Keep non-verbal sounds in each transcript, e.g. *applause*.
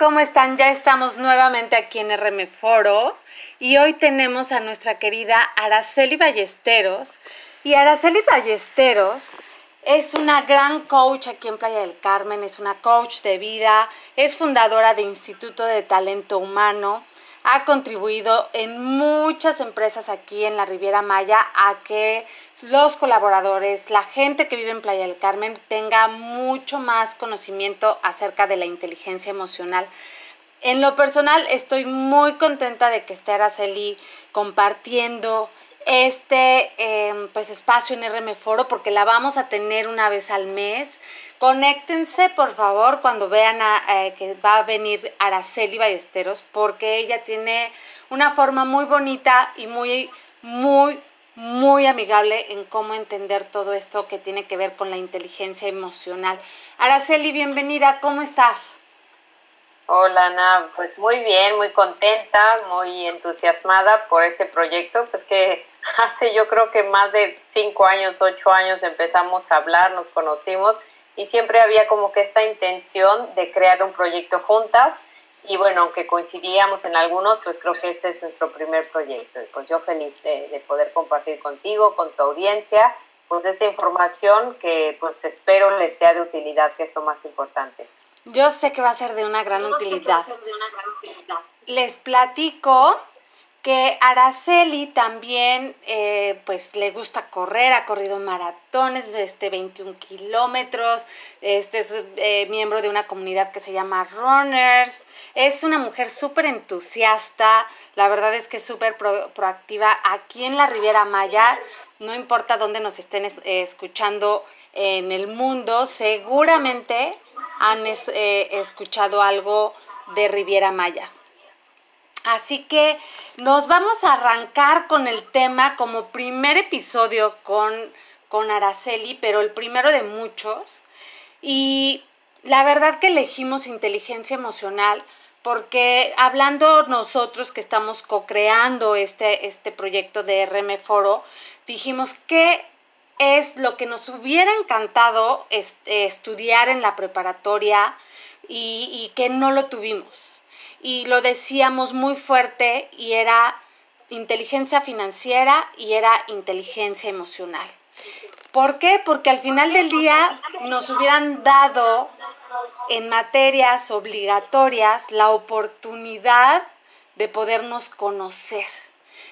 ¿cómo están? Ya estamos nuevamente aquí en RM Foro y hoy tenemos a nuestra querida Araceli Ballesteros. Y Araceli Ballesteros es una gran coach aquí en Playa del Carmen, es una coach de vida, es fundadora de Instituto de Talento Humano, ha contribuido en muchas empresas aquí en la Riviera Maya a que los colaboradores, la gente que vive en Playa del Carmen tenga mucho más conocimiento acerca de la inteligencia emocional. En lo personal estoy muy contenta de que esté Araceli compartiendo este em, pues espacio en RM Foro porque la vamos a tener una vez al mes. Conéctense por favor cuando vean eh, que va a venir Araceli Ballesteros porque ella tiene una forma muy bonita y muy, muy, muy amigable en cómo entender todo esto que tiene que ver con la inteligencia emocional. Araceli, bienvenida, ¿cómo estás? Hola Ana, pues muy bien, muy contenta, muy entusiasmada por este proyecto, pues que *laughs* hace yo creo que más de cinco años, ocho años empezamos a hablar, nos conocimos y siempre había como que esta intención de crear un proyecto juntas y bueno, aunque coincidíamos en algunos, pues creo que este es nuestro primer proyecto. Pues yo feliz de, poder compartir contigo, con tu audiencia, pues esta información que pues espero les sea de utilidad, que es lo más importante. Yo sé que va a ser de una gran, utilidad. Les platico que Araceli también eh, pues le gusta correr, ha corrido maratones, este 21 kilómetros, este es eh, miembro de una comunidad que se llama Runners, es una mujer súper entusiasta, la verdad es que es súper proactiva aquí en la Riviera Maya, no importa dónde nos estén escuchando en el mundo, seguramente han eh, escuchado algo de Riviera Maya. Así que nos vamos a arrancar con el tema como primer episodio con, con Araceli, pero el primero de muchos. Y la verdad que elegimos inteligencia emocional porque hablando nosotros que estamos co-creando este, este proyecto de RM Foro, dijimos que es lo que nos hubiera encantado estudiar en la preparatoria y, y que no lo tuvimos y lo decíamos muy fuerte y era inteligencia financiera y era inteligencia emocional. ¿Por qué? Porque al final del día nos hubieran dado en materias obligatorias la oportunidad de podernos conocer.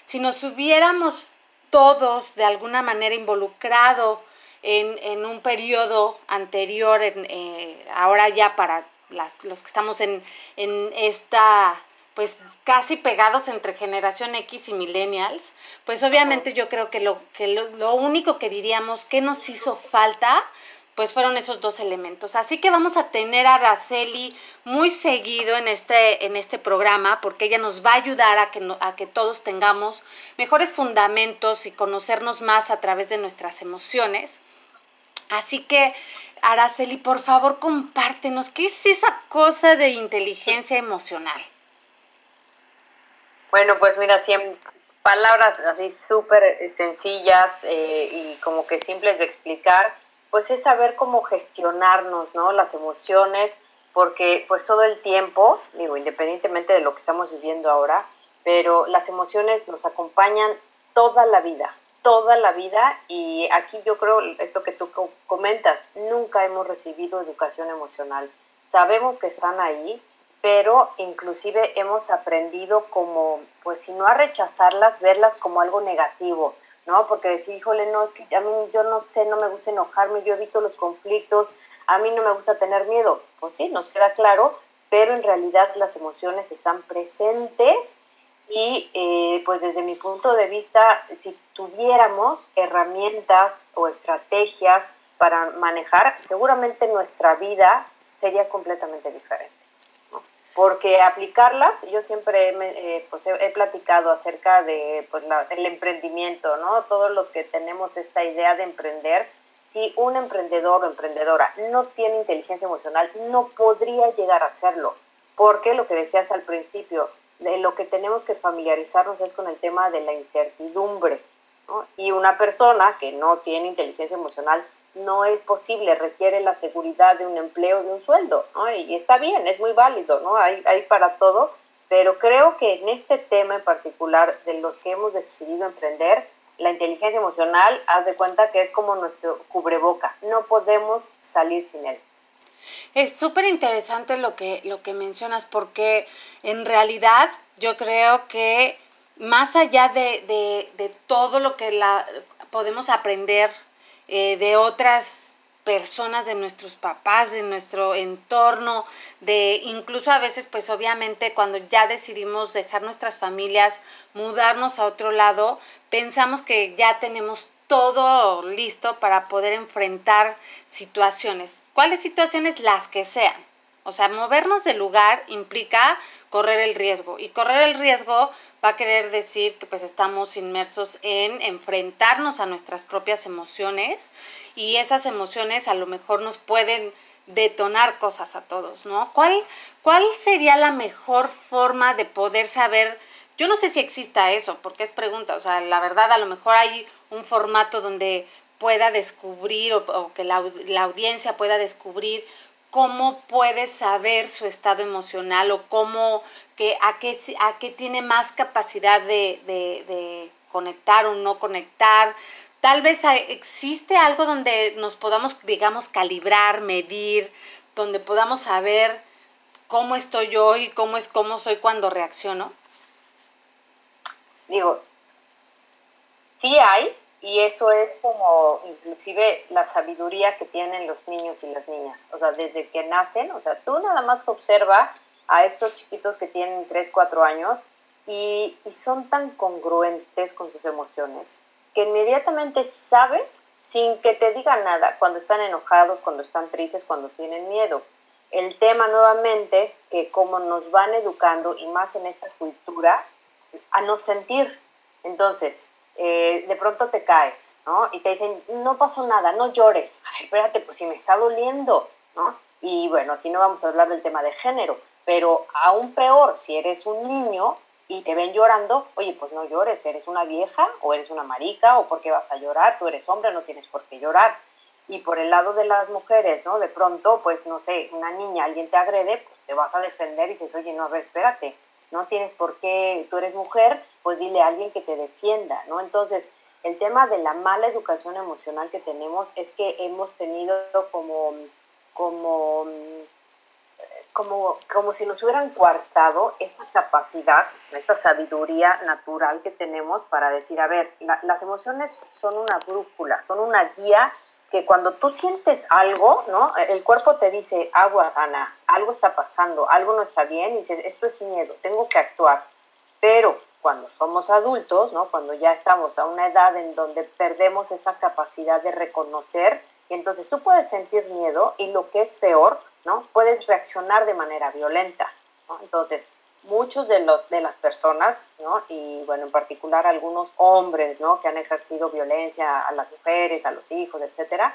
Si nos hubiéramos todos de alguna manera involucrado en, un periodo anterior, en, eh, ahora ya para las, los que estamos en, en esta pues casi pegados entre generación X y millennials, pues obviamente yo creo que lo, que lo, único que diríamos que nos hizo falta, pues fueron esos dos elementos. Así que vamos a tener a Araceli muy seguido en este, en este programa, porque ella nos va a ayudar a que, a que todos tengamos mejores fundamentos y conocernos más a través de nuestras emociones. Así que Araceli, por favor, compártenos, ¿qué es esa cosa de inteligencia emocional? Bueno, pues mira, en palabras así súper sencillas eh, y como que simples de explicar, pues es saber cómo gestionarnos, ¿no? Las emociones, porque pues todo el tiempo, digo, independientemente de lo que estamos viviendo ahora, pero las emociones nos acompañan toda la vida, toda la vida y aquí yo creo esto que tú comentas, nunca hemos recibido educación emocional. Sabemos que están ahí, pero inclusive hemos aprendido como, pues si no a rechazarlas, verlas como algo negativo, ¿no? Porque decir, híjole, no, es que a mí yo no sé, no me gusta enojarme, yo evito los conflictos, a mí no me gusta tener miedo. Pues sí, nos queda claro, pero en realidad las emociones están presentes y eh, pues desde mi punto de vista, si tuviéramos herramientas o estrategias para manejar, seguramente nuestra vida sería completamente diferente. Porque aplicarlas, yo siempre eh, pues he, platicado acerca de pues, el emprendimiento, ¿no? Todos los que tenemos esta idea de emprender, si un emprendedor o emprendedora no tiene inteligencia emocional, no podría llegar a hacerlo. Porque lo que decías al principio, de lo que tenemos que familiarizarnos es con el tema de la incertidumbre. Y una persona que no tiene inteligencia emocional no es posible, requiere la seguridad de un empleo, de un sueldo, Y está bien, es muy válido, ¿no? Hay, hay para todo, pero creo que en este tema en particular de los que hemos decidido emprender, la inteligencia emocional, haz de cuenta que es como nuestro cubreboca, no podemos salir sin él. Es súper interesante lo que, lo que mencionas porque en realidad yo creo que más allá de, todo lo que la, podemos aprender eh, de otras personas, de nuestros papás, de nuestro entorno, de incluso a veces pues obviamente cuando ya decidimos dejar nuestras familias, mudarnos a otro lado, pensamos que ya tenemos todo listo para poder enfrentar situaciones. ¿Cuáles situaciones? Las que sean. O sea, movernos del lugar implica correr el riesgo y correr el riesgo va a querer decir que pues estamos inmersos en enfrentarnos a nuestras propias emociones y esas emociones a lo mejor nos pueden detonar cosas a todos, ¿no? ¿Cuál, cuál sería la mejor forma de poder saber? Yo no sé si exista eso, porque es pregunta, o sea, la verdad a lo mejor hay un formato donde pueda descubrir o, que la, la audiencia pueda descubrir cómo puede saber su estado emocional o cómo, que, a, qué, a qué tiene más capacidad de, de, conectar o no conectar. Tal vez existe algo donde nos podamos, digamos, calibrar, medir, donde podamos saber cómo estoy yo y cómo es cómo soy cuando reacciono. Digo, sí hay, y eso es como inclusive la sabiduría que tienen los niños y las niñas. O sea, desde que nacen, o sea, tú nada más observa a estos chiquitos que tienen 3, 4 años y, y son tan congruentes con sus emociones que inmediatamente sabes sin que te digan nada cuando están enojados, cuando están tristes, cuando tienen miedo. El tema nuevamente que como nos van educando y más en esta cultura a no sentir. Entonces, eh, de pronto te caes, ¿no? Y te dicen, no pasó nada, no llores. Ay, espérate, pues si me está doliendo, ¿no? Y bueno, aquí no vamos a hablar del tema de género, pero aún peor, si eres un niño y te ven llorando, oye, pues no llores, eres una vieja o eres una marica o porque vas a llorar, tú eres hombre, no tienes por qué llorar. Y por el lado de las mujeres, ¿no? De pronto, pues no sé, una niña, alguien te agrede, pues te vas a defender y dices, oye, no, a ver, espérate, no tienes por qué, tú eres mujer, pues dile a alguien que te defienda, ¿no? Entonces, el tema de la mala educación emocional que tenemos es que hemos tenido como, como, como, como si nos hubieran coartado esta capacidad, esta sabiduría natural que tenemos para decir, a ver, las emociones son una brújula, son una guía que cuando tú sientes algo, ¿no? El cuerpo te dice, agua, Ana, algo está pasando, algo no está bien, y dices, esto es miedo, tengo que actuar. Pero cuando somos adultos, ¿no? Cuando ya estamos a una edad en donde perdemos esta capacidad de reconocer, entonces tú puedes sentir miedo y lo que es peor, ¿no? Puedes reaccionar de manera violenta, ¿no? Entonces, muchos de, los, de las personas, ¿no? y bueno, en particular algunos hombres ¿no? que han ejercido violencia a las mujeres, a los hijos, etcétera,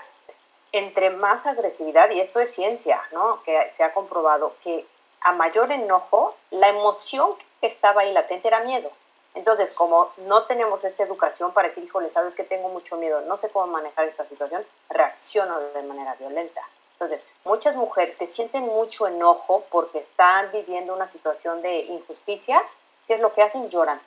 entre más agresividad, y esto es ciencia, ¿no? que se ha comprobado que a mayor enojo, la emoción que estaba ahí latente era miedo. Entonces, como no tenemos esta educación para decir, híjole, sabes que tengo mucho miedo, no sé cómo manejar esta situación, reacciono de manera violenta. Entonces, muchas mujeres que sienten mucho enojo porque están viviendo una situación de injusticia, ¿qué es lo que hacen? Lloran.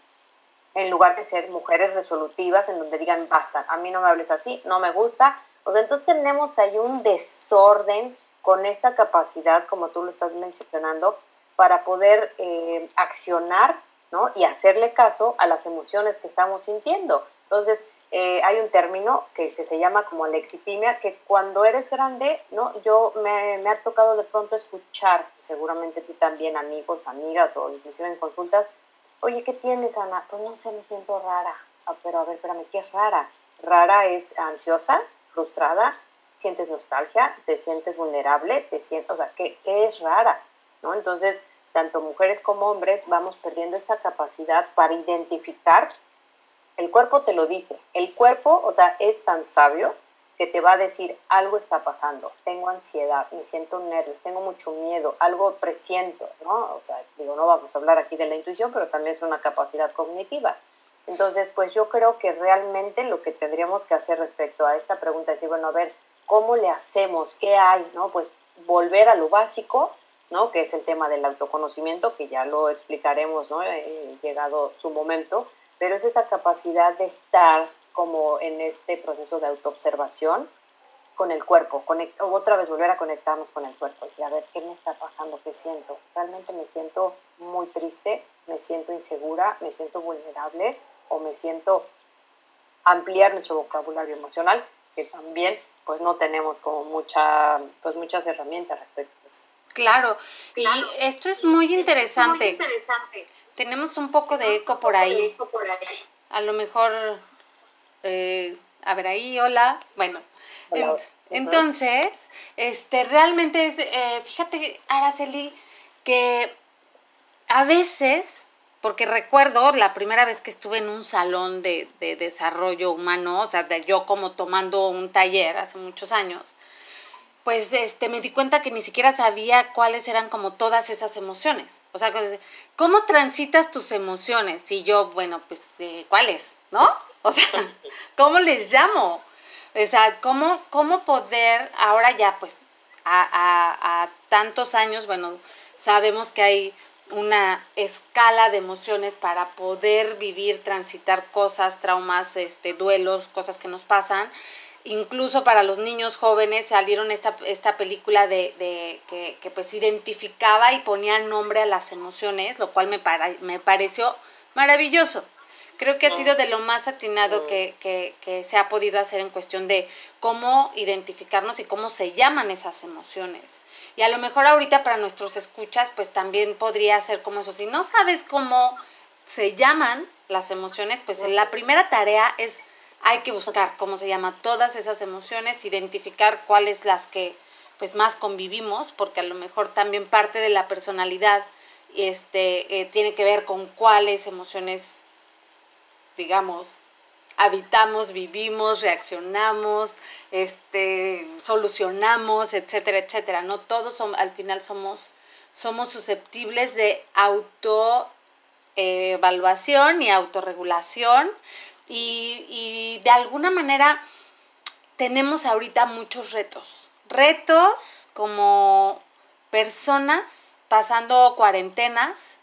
En lugar de ser mujeres resolutivas en donde digan, basta, a mí no me hables así, no me gusta. O entonces tenemos ahí un desorden con esta capacidad, como tú lo estás mencionando, para poder eh, accionar ¿no? y hacerle caso a las emociones que estamos sintiendo. Entonces, eh, hay un término que, se llama como lexipimia, que cuando eres grande, ¿no? Yo me, ha tocado de pronto escuchar, seguramente tú también, amigos, amigas o inclusive en consultas, oye, ¿qué tienes, Ana? Pues no sé, me siento rara. Ah, pero a ver, espérame, ¿qué es rara? Rara es ansiosa, frustrada, sientes nostalgia, te sientes vulnerable, te sientes, o sea, ¿qué, qué es rara? ¿No? Entonces, tanto mujeres como hombres vamos perdiendo esta capacidad para identificar el cuerpo te lo dice. El cuerpo, o sea, es tan sabio que te va a decir algo está pasando, tengo ansiedad, me siento nervios, tengo mucho miedo, algo presiento, ¿no? O sea, digo, no vamos a hablar aquí de la intuición, pero también es una capacidad cognitiva. Entonces, pues yo creo que realmente lo que tendríamos que hacer respecto a esta pregunta es decir, bueno, a ver, ¿cómo le hacemos? ¿Qué hay? ¿No? Pues volver a lo básico, ¿no? Que es el tema del autoconocimiento, que ya lo explicaremos, ¿no? Eh, llegado su momento, pero es esa capacidad de estar como en este proceso de autoobservación con el cuerpo, otra vez volver a conectarnos con el cuerpo, decir, a ver, ¿qué me está pasando? ¿Qué siento? Realmente me siento muy triste, me siento insegura, me siento vulnerable o me siento ampliar nuestro vocabulario emocional, que también pues no tenemos como mucha, pues muchas herramientas respecto a esto. Claro, y esto es muy interesante. Tenemos un poco de eco por ahí. A lo mejor, eh, a ver ahí, hola. Bueno, entonces, este, realmente es, eh, fíjate, Araceli, que a veces, porque recuerdo la primera vez que estuve en un salón de, de desarrollo humano, o sea, de yo como tomando un taller hace muchos años, pues este, me di cuenta que ni siquiera sabía cuáles eran como todas esas emociones. O sea, ¿cómo transitas tus emociones? Y yo, bueno, pues, eh, ¿cuáles? ¿No? O sea, *laughs* ¿cómo les llamo? O sea, ¿cómo, cómo poder, ahora ya pues a, tantos años, bueno, sabemos que hay una escala de emociones para poder vivir, transitar cosas, traumas, este, duelos, cosas que nos pasan. Incluso para los niños jóvenes salieron esta, esta película de, de que, que, pues identificaba y ponía nombre a las emociones, lo cual me, para, me pareció maravilloso. Creo que ha sido de lo más atinado que, que, se ha podido hacer en cuestión de cómo identificarnos y cómo se llaman esas emociones. Y a lo mejor ahorita para nuestros escuchas, pues también podría ser como eso. Si no sabes cómo se llaman las emociones, pues la primera tarea es, hay que buscar cómo se llaman todas esas emociones, identificar cuáles las que pues más convivimos, porque a lo mejor también parte de la personalidad este, eh, tiene que ver con cuáles emociones digamos, habitamos, vivimos, reaccionamos, este, solucionamos, etcétera, etcétera. No todos son, al final somos, somos susceptibles de autoevaluación y autorregulación y, y de alguna manera tenemos ahorita muchos retos. Retos como personas pasando cuarentenas,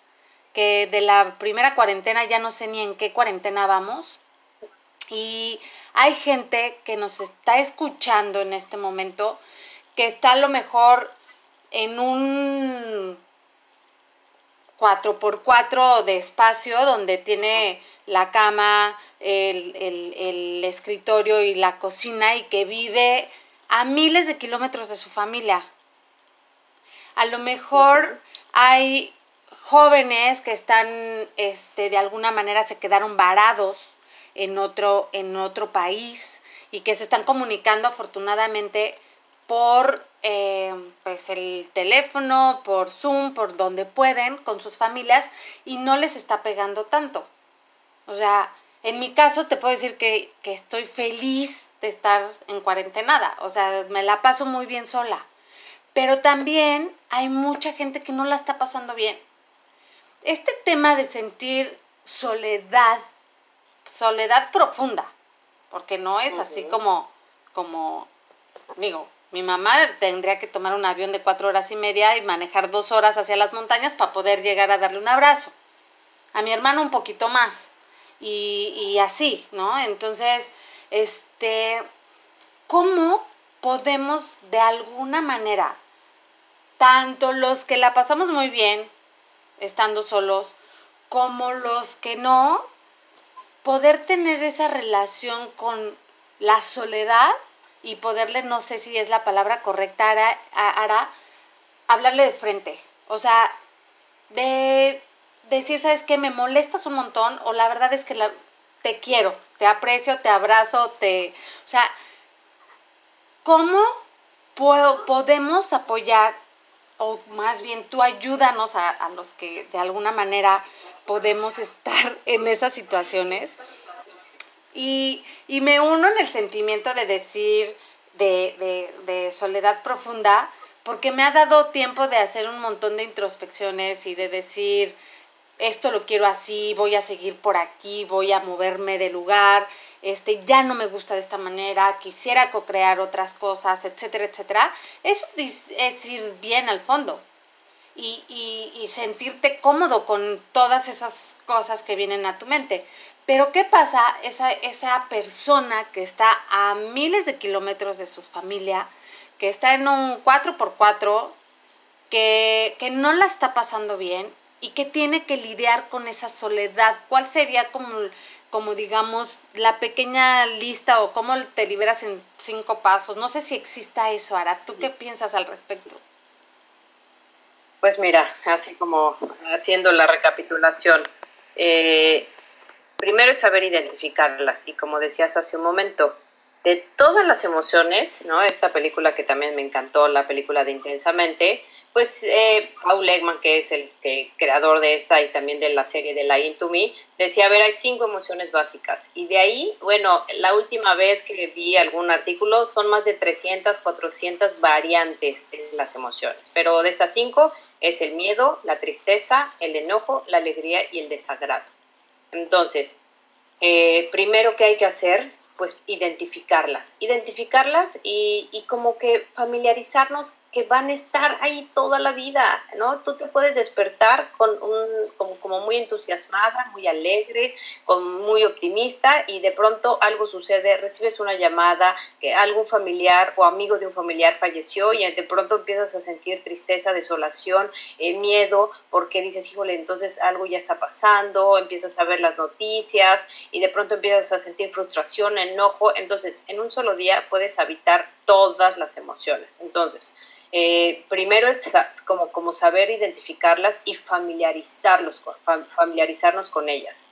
que de la primera cuarentena ya no sé ni en qué cuarentena vamos. Y hay gente que nos está escuchando en este momento que está a lo mejor en un 4x4 de espacio donde tiene la cama, el, el, escritorio y la cocina y que vive a miles de kilómetros de su familia. A lo mejor hay jóvenes que están, este, de alguna manera se quedaron varados en otro, en otro país y que se están comunicando afortunadamente por eh, pues el teléfono, por Zoom, por donde pueden con sus familias y no les está pegando tanto. O sea, en mi caso te puedo decir que, que estoy feliz de estar en cuarentenada, o sea, me la paso muy bien sola. Pero también hay mucha gente que no la está pasando bien este tema de sentir soledad, soledad profunda, porque no es así como, como, digo, mi mamá tendría que tomar un avión de cuatro horas y media y manejar dos horas hacia las montañas para poder llegar a darle un abrazo. A mi hermano un poquito más. Y, así, ¿no? Entonces, este, ¿cómo podemos de alguna manera, tanto los que la pasamos muy bien, estando solos, como los que no, poder tener esa relación con la soledad y poderle, no sé si es la palabra correcta, Ara, hablarle de frente. O sea, de decir, ¿sabes qué? Me molestas un montón o la verdad es que la, te quiero, te aprecio, te abrazo, te... O sea, ¿cómo puedo, podemos apoyar o más bien tú ayúdanos a, los que de alguna manera podemos estar *laughs* en esas situaciones. Y, me uno en el sentimiento de decir de, de, soledad profunda, porque me ha dado tiempo de hacer un montón de introspecciones y de decir esto lo quiero así, voy a seguir por aquí, voy a moverme de lugar, este, ya no me gusta de esta manera, quisiera co-crear otras cosas, etcétera, etcétera. Eso es, ir bien al fondo y, y, sentirte cómodo con todas esas cosas que vienen a tu mente. Pero ¿qué pasa? Esa, esa persona que está a miles de kilómetros de su familia, que está en un 4x4, que, que no la está pasando bien y que tiene que lidiar con esa soledad. ¿Cuál sería como, como digamos, la pequeña lista o cómo te liberas en cinco pasos? No sé si exista eso, Ara. ¿Tú qué piensas al respecto? Pues mira, así como haciendo la recapitulación, eh, primero es saber identificarlas y como decías hace un momento, de todas las emociones, ¿no? Esta película que también me encantó, la película de Intensamente, pues eh, Paul Legman, que es el creador de esta y también de la serie de La Into Me, decía, a ver, hay cinco emociones básicas. Y de ahí, bueno, la última vez que vi algún artículo, son más de 300, 400 variantes de las emociones. Pero de estas cinco es el miedo, la tristeza, el enojo, la alegría y el desagrado. Entonces, eh, primero que hay que hacer pues identificarlas, identificarlas y, y, como que familiarizarnos que van a estar ahí toda la vida, ¿no? Tú te puedes despertar con un, como, muy entusiasmada, muy alegre, con, muy optimista y de pronto algo sucede, recibes una llamada, que algún familiar o amigo de un familiar falleció y de pronto empiezas a sentir tristeza, desolación, eh, miedo, porque dices, híjole, entonces algo ya está pasando, empiezas a ver las noticias y de pronto empiezas a sentir frustración, enojo, entonces en un solo día puedes habitar todas las emociones. Entonces, eh, primero es como, como saber identificarlas y familiarizarlos familiarizarnos con ellas.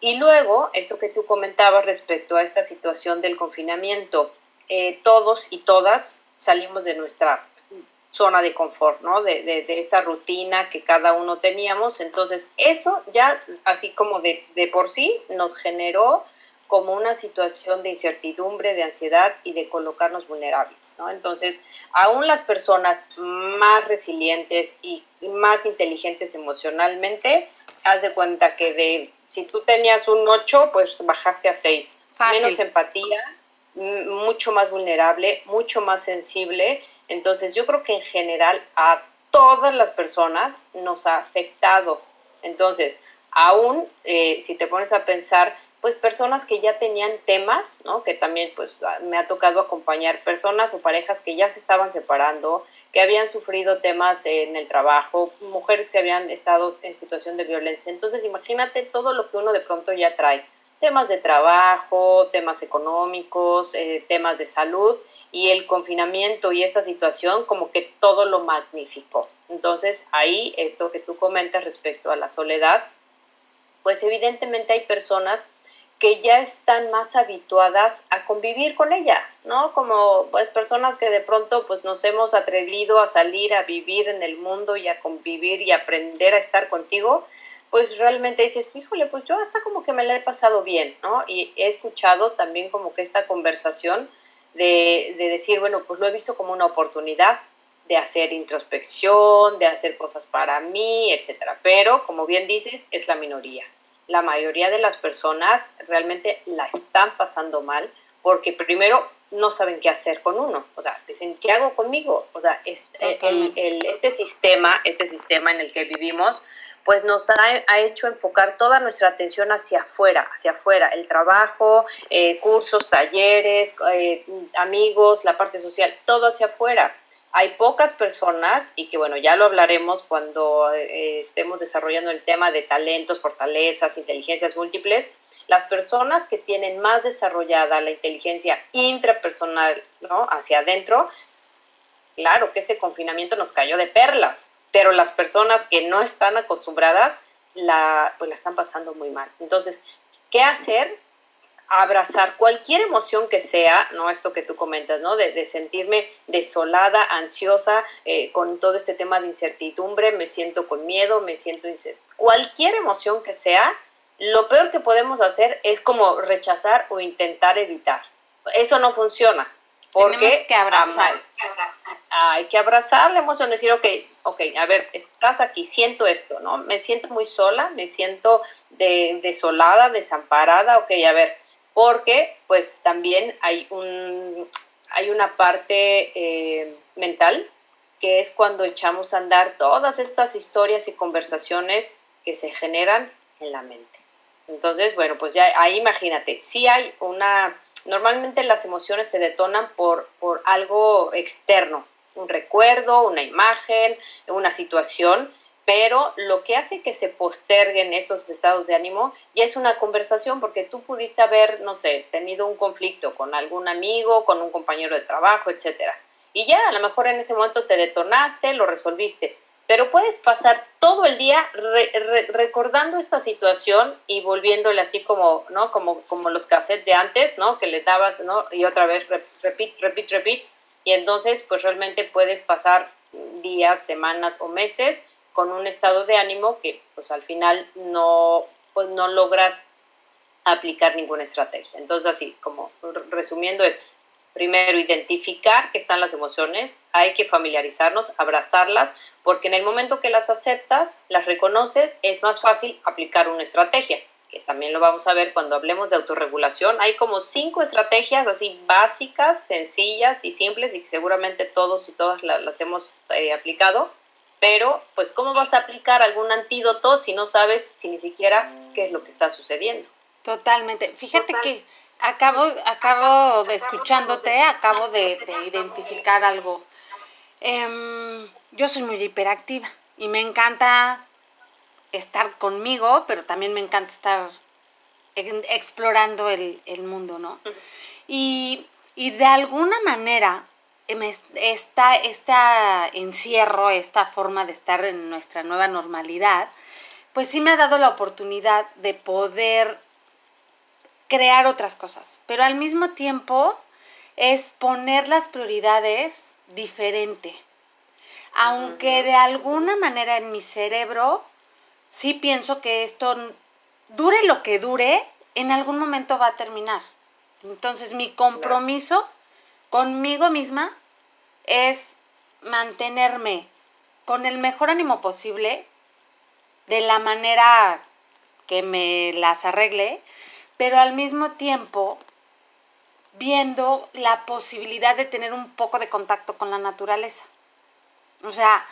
Y luego, esto que tú comentabas respecto a esta situación del confinamiento, eh, todos y todas salimos de nuestra zona de confort, ¿no? De, de, esta rutina que cada uno teníamos. Entonces, eso ya, así como de, de por sí, nos generó como una situación de incertidumbre, de ansiedad y de colocarnos vulnerables, ¿no? Entonces, aún las personas más resilientes y más inteligentes emocionalmente, haz de cuenta que de si tú tenías un 8, pues bajaste a 6. Menos empatía, mucho más vulnerable, mucho más sensible. Entonces, yo creo que en general a todas las personas nos ha afectado. Entonces, aún eh, si te pones a pensar, pues personas que ya tenían temas, ¿no? Que también pues me ha tocado acompañar personas o parejas que ya se estaban separando, que habían sufrido temas en el trabajo, mujeres que habían estado en situación de violencia. Entonces imagínate todo lo que uno de pronto ya trae. Temas de trabajo, temas económicos, eh, temas de salud y el confinamiento y esta situación como que todo lo magnificó. Entonces ahí esto que tú comentas respecto a la soledad, pues evidentemente hay personas que ya están más habituadas a convivir con ella, ¿no? Como pues personas que de pronto pues nos hemos atrevido a salir a vivir en el mundo y a convivir y aprender a estar contigo, pues realmente dices, híjole, pues yo hasta como que me la he pasado bien, ¿no? Y he escuchado también como que esta conversación de, de decir, bueno, pues lo he visto como una oportunidad de hacer introspección, de hacer cosas para mí, etcétera. Pero, como bien dices, es la minoría la mayoría de las personas realmente la están pasando mal porque primero no saben qué hacer con uno, o sea, dicen, ¿qué hago conmigo? O sea, este, este sistema, este sistema en el que vivimos, pues nos ha, hecho enfocar toda nuestra atención hacia afuera, hacia afuera, el trabajo, eh, cursos, talleres, eh, amigos, la parte social, todo hacia afuera hay pocas personas, y que bueno, ya lo hablaremos cuando eh, estemos desarrollando el tema de talentos, fortalezas, inteligencias múltiples, las personas que tienen más desarrollada la inteligencia intrapersonal, ¿no? Hacia adentro, claro que este confinamiento nos cayó de perlas, pero las personas que no están acostumbradas, la, pues la están pasando muy mal. Entonces, ¿qué hacer? Abrazar cualquier emoción que sea, ¿no? Esto que tú comentas, ¿no? De, sentirme desolada, ansiosa, eh, con todo este tema de incertidumbre, me siento con miedo, me siento Cualquier emoción que sea, lo peor que podemos hacer es como rechazar o intentar evitar. Eso no funciona. Porque Tenemos que abrazar. hay que abrazar la emoción, decir, ok, ok, a ver, estás aquí, siento esto, ¿no? Me siento muy sola, me siento desolada, desamparada, ok, a ver, porque pues también hay, un, hay una parte eh, mental que es cuando echamos a andar todas estas historias y conversaciones que se generan en la mente. Entonces, bueno, pues ya ahí imagínate, si hay una, normalmente las emociones se detonan por, por algo externo, un recuerdo, una imagen, una situación, pero lo que hace que se posterguen estos estados de ánimo ya es una conversación, porque tú pudiste haber, no sé, tenido un conflicto con algún amigo, con un compañero de trabajo, etcétera. Y ya, a lo mejor en ese momento te detonaste, lo resolviste, pero puedes pasar todo el día recordando esta situación y volviéndole así como, ¿no? Como, como los cassettes de antes, ¿no? Que le dabas, ¿no? Y otra vez, repeat, repeat, repeat. Y entonces, pues realmente puedes pasar días, semanas o meses con un estado de ánimo que, pues al final no, pues no logras aplicar ninguna estrategia. Entonces, así como resumiendo es, primero identificar que están las emociones, hay que familiarizarnos, abrazarlas, porque en el momento que las aceptas, las reconoces, es más fácil aplicar una estrategia, que también lo vamos a ver cuando hablemos de autorregulación. Hay como cinco estrategias así básicas, sencillas y simples y que seguramente todos y todas las, hemos eh, aplicado, pero pues ¿cómo vas a aplicar algún antídoto si no sabes si ni siquiera qué es lo que está sucediendo? Totalmente. Fíjate que acabo, acabo de escuchándote, acabo de, identificar algo. Em, yo soy muy hiperactiva y me encanta estar conmigo, pero también me encanta estar explorando el, mundo, ¿no? Y, de alguna manera, esta, este encierro, esta forma de estar en nuestra nueva normalidad, pues sí me ha dado la oportunidad de poder crear otras cosas, pero al mismo tiempo es poner las prioridades diferente. Aunque de alguna manera en mi cerebro sí pienso que esto dure lo que dure, en algún momento va a terminar. Entonces mi compromiso conmigo misma es mantenerme con el mejor ánimo posible, de la manera que me las arregle, pero al mismo tiempo viendo la posibilidad de tener un poco de contacto con la naturaleza. O sea,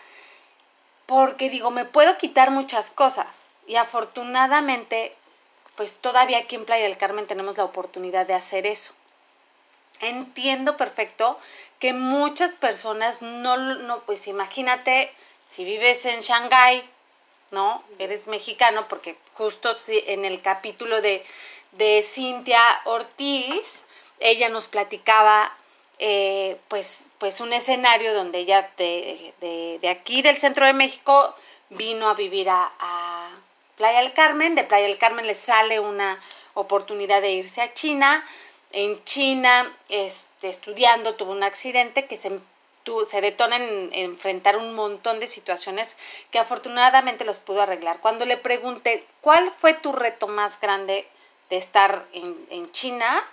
porque digo, me puedo quitar muchas cosas y afortunadamente, pues todavía aquí en Playa del Carmen tenemos la oportunidad de hacer eso. Entiendo perfecto que muchas personas no, no pues imagínate si vives en Shanghái, ¿no? Eres mexicano, porque justo en el capítulo de de Cintia Ortiz, ella nos platicaba eh, pues, pues un escenario donde ella de, aquí del centro de México vino a vivir a, Playa del Carmen, de Playa del Carmen le sale una oportunidad de irse a China, en China este, estudiando tuvo un accidente que se, se detona en, enfrentar un montón de situaciones que afortunadamente los pudo arreglar. Cuando le pregunté, ¿cuál fue tu reto más grande de estar en, China,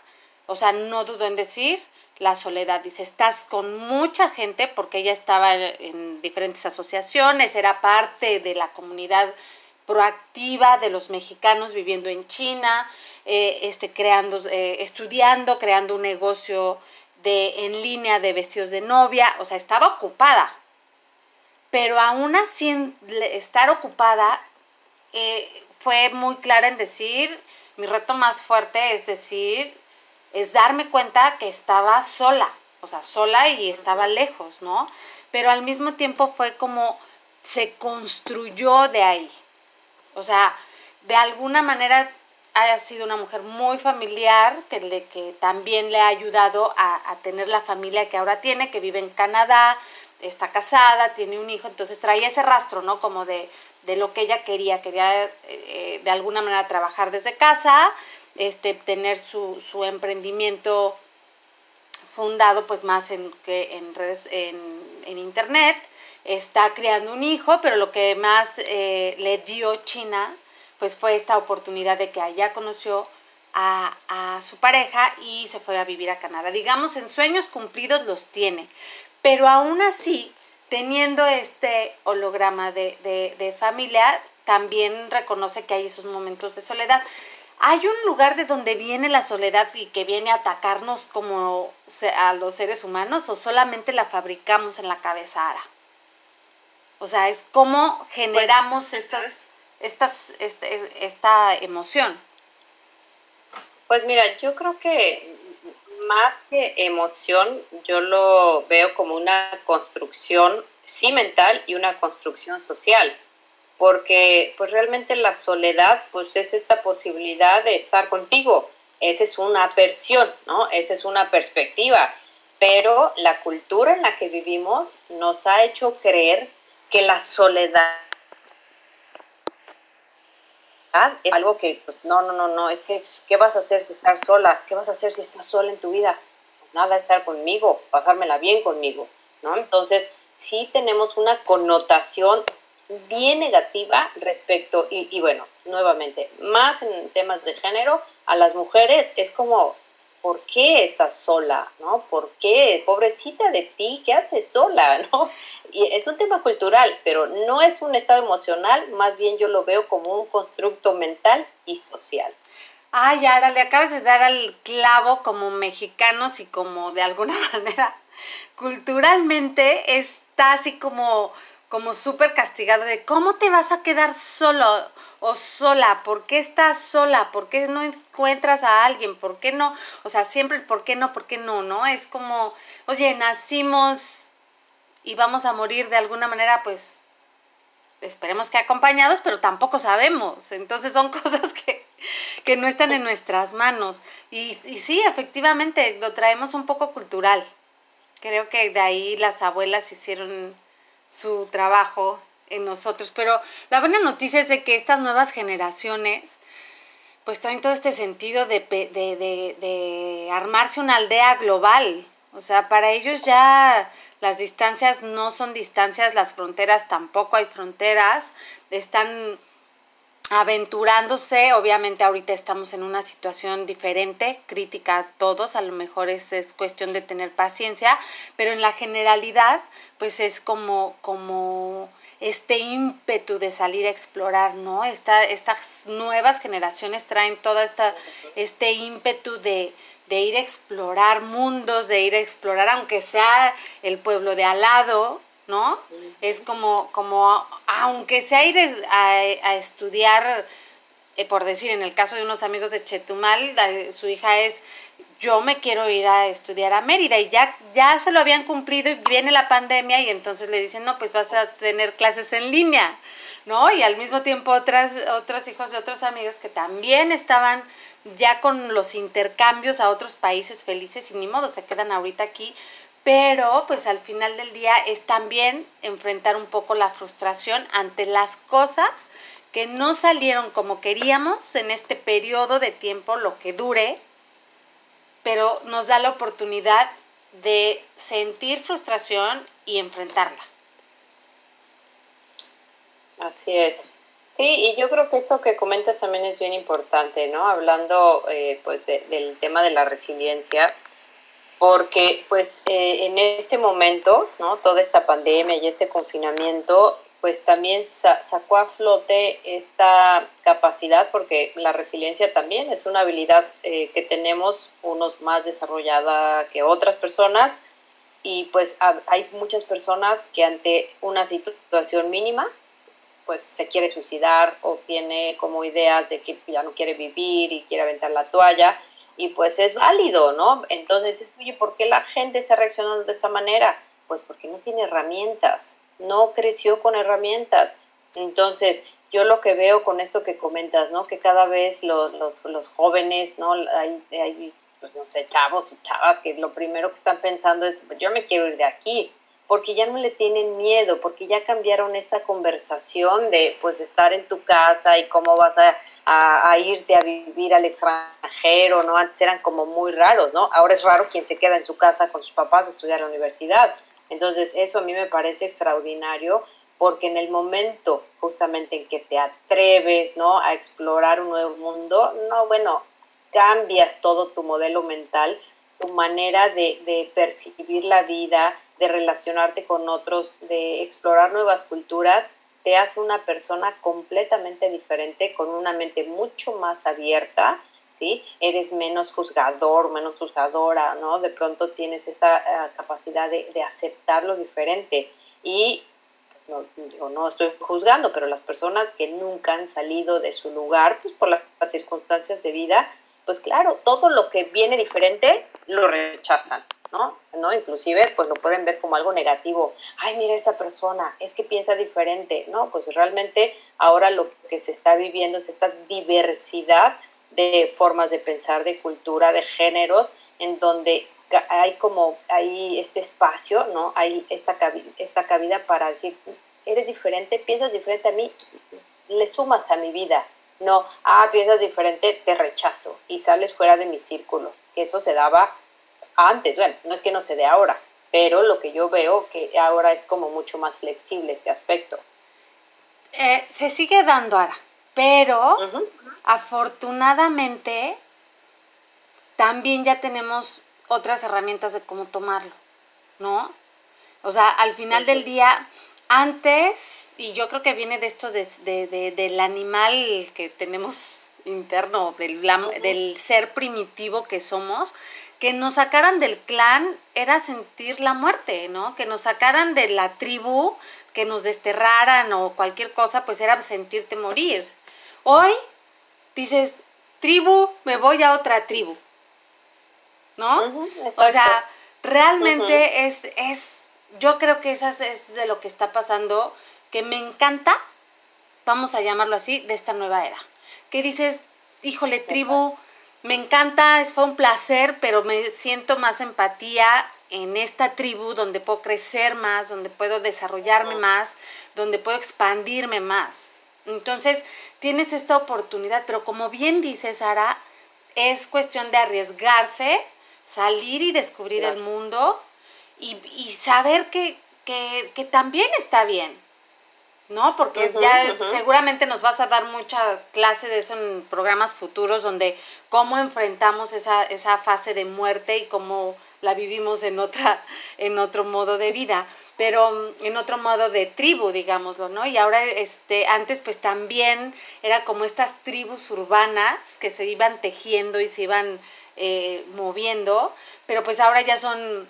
o sea, no dudo en decir la soledad. Dice, estás con mucha gente porque ella estaba en diferentes asociaciones, era parte de la comunidad proactiva de los mexicanos viviendo en China, eh, este, creando, eh, estudiando, creando un negocio de, en línea de vestidos de novia, o sea, estaba ocupada. Pero aún así, estar ocupada eh, fue muy clara en decir, mi reto más fuerte es decir, es darme cuenta que estaba sola, o sea, sola y estaba lejos, ¿no? Pero al mismo tiempo fue como se construyó de ahí. O sea, de alguna manera ha sido una mujer muy familiar, que, le, que también le ha ayudado a, a, tener la familia que ahora tiene, que vive en Canadá, está casada, tiene un hijo, entonces traía ese rastro, ¿no? Como de, de lo que ella quería, quería eh, de alguna manera trabajar desde casa, este, tener su, su emprendimiento fundado pues más en, que en, redes, en, en, internet, está creando un hijo, pero lo que más eh, le dio China pues fue esta oportunidad de que allá conoció a, a, su pareja y se fue a vivir a Canadá. Digamos, en sueños cumplidos los tiene, pero aún así, teniendo este holograma de, de familia, también reconoce que hay esos momentos de soledad. ¿Hay un lugar de donde viene la soledad y que viene a atacarnos como a los seres humanos o solamente la fabricamos en la cabeza, Ara? O sea, es cómo generamos pues, estas, este, esta emoción. Pues mira, yo creo que más que emoción, yo lo veo como una construcción sí mental y una construcción social porque pues realmente la soledad pues es esta posibilidad de estar contigo, esa es una versión, ¿no? Esa es una perspectiva, pero la cultura en la que vivimos nos ha hecho creer que la soledad es algo que, pues, no, no, no, no, es que, ¿qué vas a hacer si estás sola? ¿Qué vas a hacer si estás sola en tu vida? Pues nada, estar conmigo, pasármela bien conmigo, ¿no? Entonces, sí tenemos una connotación bien negativa respecto, y, bueno, nuevamente, más en temas de género, a las mujeres es como, ¿por qué estás sola? ¿No? ¿Por qué? Pobrecita de ti, ¿qué haces sola? *laughs* ¿No? Y es un tema cultural, pero no es un estado emocional, más bien yo lo veo como un constructo mental y social. Ay, ahora le acabas de dar al clavo como mexicanos y como de alguna *laughs* manera culturalmente está así como como súper castigado de cómo te vas a quedar solo o sola, por qué estás sola, por qué no encuentras a alguien, por qué no, o sea, siempre el por qué no, por qué no, ¿no? Es como, oye, nacimos y vamos a morir de alguna manera, pues esperemos que acompañados, pero tampoco sabemos. Entonces son *laughs* cosas que, que no están en nuestras manos. Y, y sí, efectivamente, lo traemos un poco cultural. Creo que de ahí las abuelas hicieron su trabajo en nosotros. Pero la buena noticia es de que estas nuevas generaciones pues traen todo este sentido de, de, de, armarse una aldea global. O sea, para ellos ya las distancias no son distancias, las fronteras tampoco hay fronteras, están aventurándose, obviamente ahorita estamos en una situación diferente, crítica a todos, a lo mejor es, es, cuestión de tener paciencia, pero en la generalidad, pues es como, como este ímpetu de salir a explorar, ¿no? Esta, estas nuevas generaciones traen toda esta, este ímpetu de, de ir a explorar mundos, de ir a explorar, aunque sea el pueblo de al lado, ¿no? Es como, como aunque sea ir a, estudiar, eh, por decir, en el caso de unos amigos de Chetumal, su hija es, yo me quiero ir a estudiar a Mérida y ya, ya se lo habían cumplido y viene la pandemia y entonces le dicen, no, pues vas a tener clases en línea, ¿no? Y al mismo tiempo otras, otros hijos de otros amigos que también estaban ya con los intercambios a otros países felices y ni modo, se quedan ahorita aquí pero pues al final del día es también enfrentar un poco la frustración ante las cosas que no salieron como queríamos en este periodo de tiempo, lo que dure, pero nos da la oportunidad de sentir frustración y enfrentarla. Así es. Sí, y yo creo que esto que comentas también es bien importante, ¿no? Hablando eh, pues del tema de la resiliencia, porque pues eh, en este momento, ¿no? Toda esta pandemia y este confinamiento, pues también sacó a flote esta capacidad, porque la resiliencia también es una habilidad eh, que tenemos unos más desarrollada que otras personas, y pues hay muchas personas que ante una situación mínima, pues se quiere suicidar o tiene como ideas de que ya no quiere vivir y quiere aventar la toalla, y pues es válido, ¿no? Entonces, oye, ¿por qué la gente está reaccionando de esta manera? Pues porque no tiene herramientas, no creció con herramientas. Entonces, yo lo que veo con esto que comentas, ¿no? Que cada vez los, los, los jóvenes, ¿no? Hay, hay, pues no sé, chavos y chavas que lo primero que están pensando es, pues yo me quiero ir de aquí, porque ya no le tienen miedo, porque ya cambiaron esta conversación de pues estar en tu casa y cómo vas a, a, irte a vivir al extranjero, ¿no? Antes eran como muy raros, ¿no? Ahora es raro quien se queda en su casa con sus papás a estudiar a la universidad. Entonces eso a mí me parece extraordinario porque en el momento justamente en que te atreves, ¿no? A explorar un nuevo mundo, no, bueno, cambias todo tu modelo mental, tu manera de, de percibir la vida, de relacionarte con otros, de explorar nuevas culturas, te hace una persona completamente diferente, con una mente mucho más abierta, Eres menos juzgador, menos juzgadora, ¿no? De pronto tienes esta eh, capacidad de, aceptar lo diferente. Y pues, no, no estoy juzgando, pero las personas que nunca han salido de su lugar, pues por las circunstancias de vida, pues claro, todo lo que viene diferente lo rechazan, ¿no? ¿no? Inclusive, pues lo pueden ver como algo negativo. Ay, mira esa persona, es que piensa diferente, ¿no? Pues realmente ahora lo que se está viviendo es esta diversidad de formas de pensar, de cultura, de géneros, en donde hay como, hay este espacio, ¿no? Hay esta cabida, esta cabida para decir, eres diferente, piensas diferente a mí, le sumas a mi vida, no, ah, piensas diferente, te rechazo y sales fuera de mi círculo. Eso se daba antes, bueno, no es que no se dé ahora, pero lo que yo veo que ahora es como mucho más flexible este aspecto. Eh, se sigue dando ahora, pero afortunadamente también ya tenemos otras herramientas de cómo tomarlo, ¿no? O sea, al final del día, antes, y yo creo que viene de esto de, de, del animal que tenemos interno, del, del ser primitivo que somos, que nos sacaran del clan era sentir la muerte, ¿no? Que nos sacaran de la tribu, que nos desterraran o cualquier cosa, pues era sentirte morir. Hoy dices, tribu, me voy a otra tribu, ¿no? o sea, realmente es, es, yo creo que eso es de lo que está pasando, que me encanta, vamos a llamarlo así, de esta nueva era. Que dices, híjole, tribu, me encanta, fue un placer, pero me siento más empatía en esta tribu donde puedo crecer más, donde puedo desarrollarme más, donde puedo expandirme más. Entonces, tienes esta oportunidad, pero como bien dice Sara, es cuestión de arriesgarse, salir y descubrir el mundo y, saber que, que también está bien. ¿no? Porque ya seguramente nos vas a dar mucha clase de eso en programas futuros donde cómo enfrentamos esa, esa fase de muerte y cómo la vivimos en otra, en otro modo de vida, pero mm, en otro modo de tribu, digámoslo, ¿no? Y ahora, este, antes pues también era como estas tribus urbanas que se iban tejiendo y se iban eh, moviendo, pero pues ahora ya son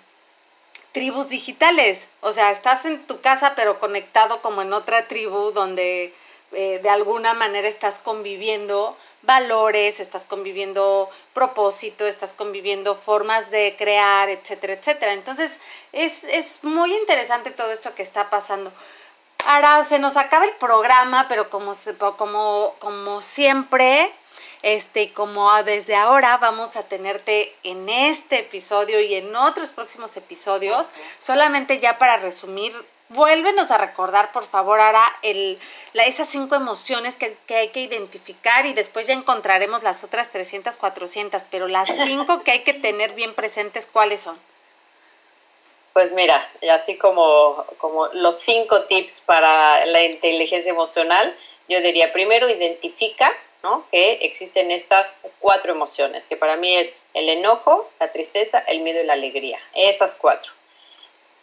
tribus digitales. O sea, estás en tu casa pero conectado como en otra tribu donde eh, de alguna manera estás conviviendo valores, estás conviviendo propósito, estás conviviendo formas de crear, etcétera, etcétera. Entonces, es, es muy interesante todo esto que está pasando. Ahora se nos acaba el programa, pero como, como, como siempre, este, como desde ahora vamos a tenerte en este episodio y en otros próximos episodios, solamente ya para resumir, vuélvenos a recordar, por favor, ahora el, la, esas cinco emociones que, que, hay que identificar y después ya encontraremos las otras 300, 400, pero las *laughs* cinco que hay que tener bien presentes, ¿cuáles son? Pues mira, así como, como los cinco tips para la inteligencia emocional, yo diría, primero identifica que existen estas cuatro emociones, que para mí es el enojo, la tristeza, el miedo y la alegría. Esas cuatro.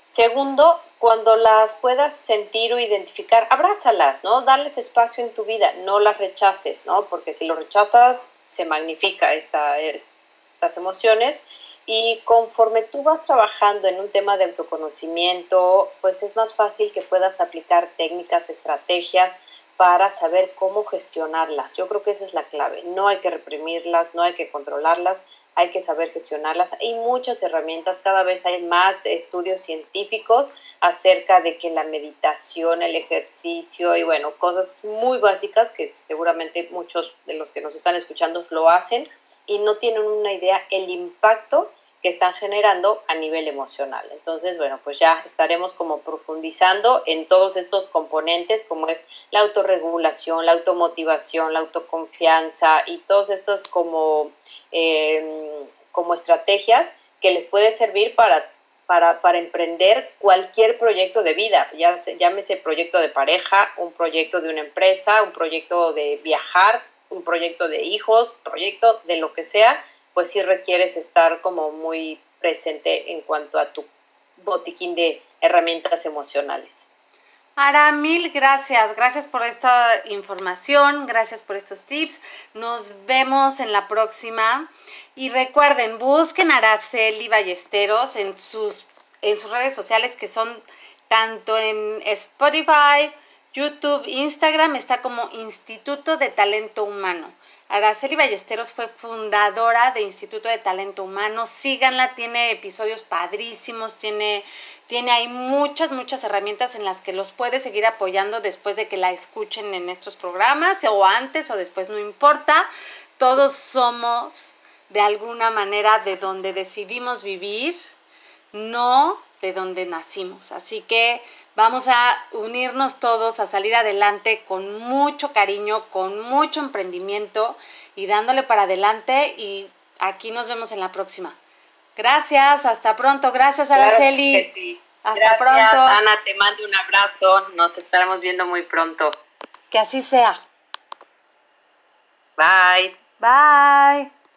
Segundo, cuando las puedas sentir o identificar, abrázalas, ¿no? Darles espacio en tu vida, no las rechaces, ¿no? Porque si lo rechazas, se magnifica esta, estas emociones. Y conforme tú vas trabajando en un tema de autoconocimiento, pues es más fácil que puedas aplicar técnicas, estrategias para saber cómo gestionarlas. Yo creo que esa es la clave. No hay que reprimirlas, no hay que controlarlas, hay que saber gestionarlas. Hay muchas herramientas, cada vez hay más estudios científicos acerca de que la meditación, el ejercicio y bueno, cosas muy básicas que seguramente muchos de los que nos están escuchando lo hacen y no tienen una idea el impacto que están generando a nivel emocional. Entonces, bueno, pues ya estaremos como profundizando en todos estos componentes, como es la autorregulación, la automotivación, la autoconfianza y todos estos como, em, como estrategias que les puede servir para, para, para, emprender cualquier proyecto de vida, ya se, llámese proyecto de pareja, un proyecto de una empresa, un proyecto de viajar, un proyecto de hijos, proyecto de lo que sea, pues sí requieres estar como muy presente en cuanto a tu botiquín de herramientas emocionales. Ara, mil gracias. Gracias por esta información, gracias por estos tips. Nos vemos en la próxima. Y recuerden, busquen a Araceli Ballesteros en sus, en sus redes sociales que son tanto en Spotify, YouTube, Instagram, está como Instituto de Talento Humano. Araceli Ballesteros fue fundadora de Instituto de Talento Humano. Síganla, tiene episodios padrísimos, tiene, tiene ahí muchas, muchas herramientas en las que los puede seguir apoyando después de que la escuchen en estos programas, o antes o después, no importa. Todos somos de alguna manera de donde decidimos vivir, no de donde nacimos. Así que Vamos a unirnos todos a salir adelante con mucho cariño, con mucho emprendimiento y dándole para adelante y aquí nos vemos en la próxima. Gracias, hasta pronto. Gracias, Araceli. Hasta pronto. Ana, te mando un abrazo. Nos estaremos viendo muy pronto. Que así sea. Bye. Bye.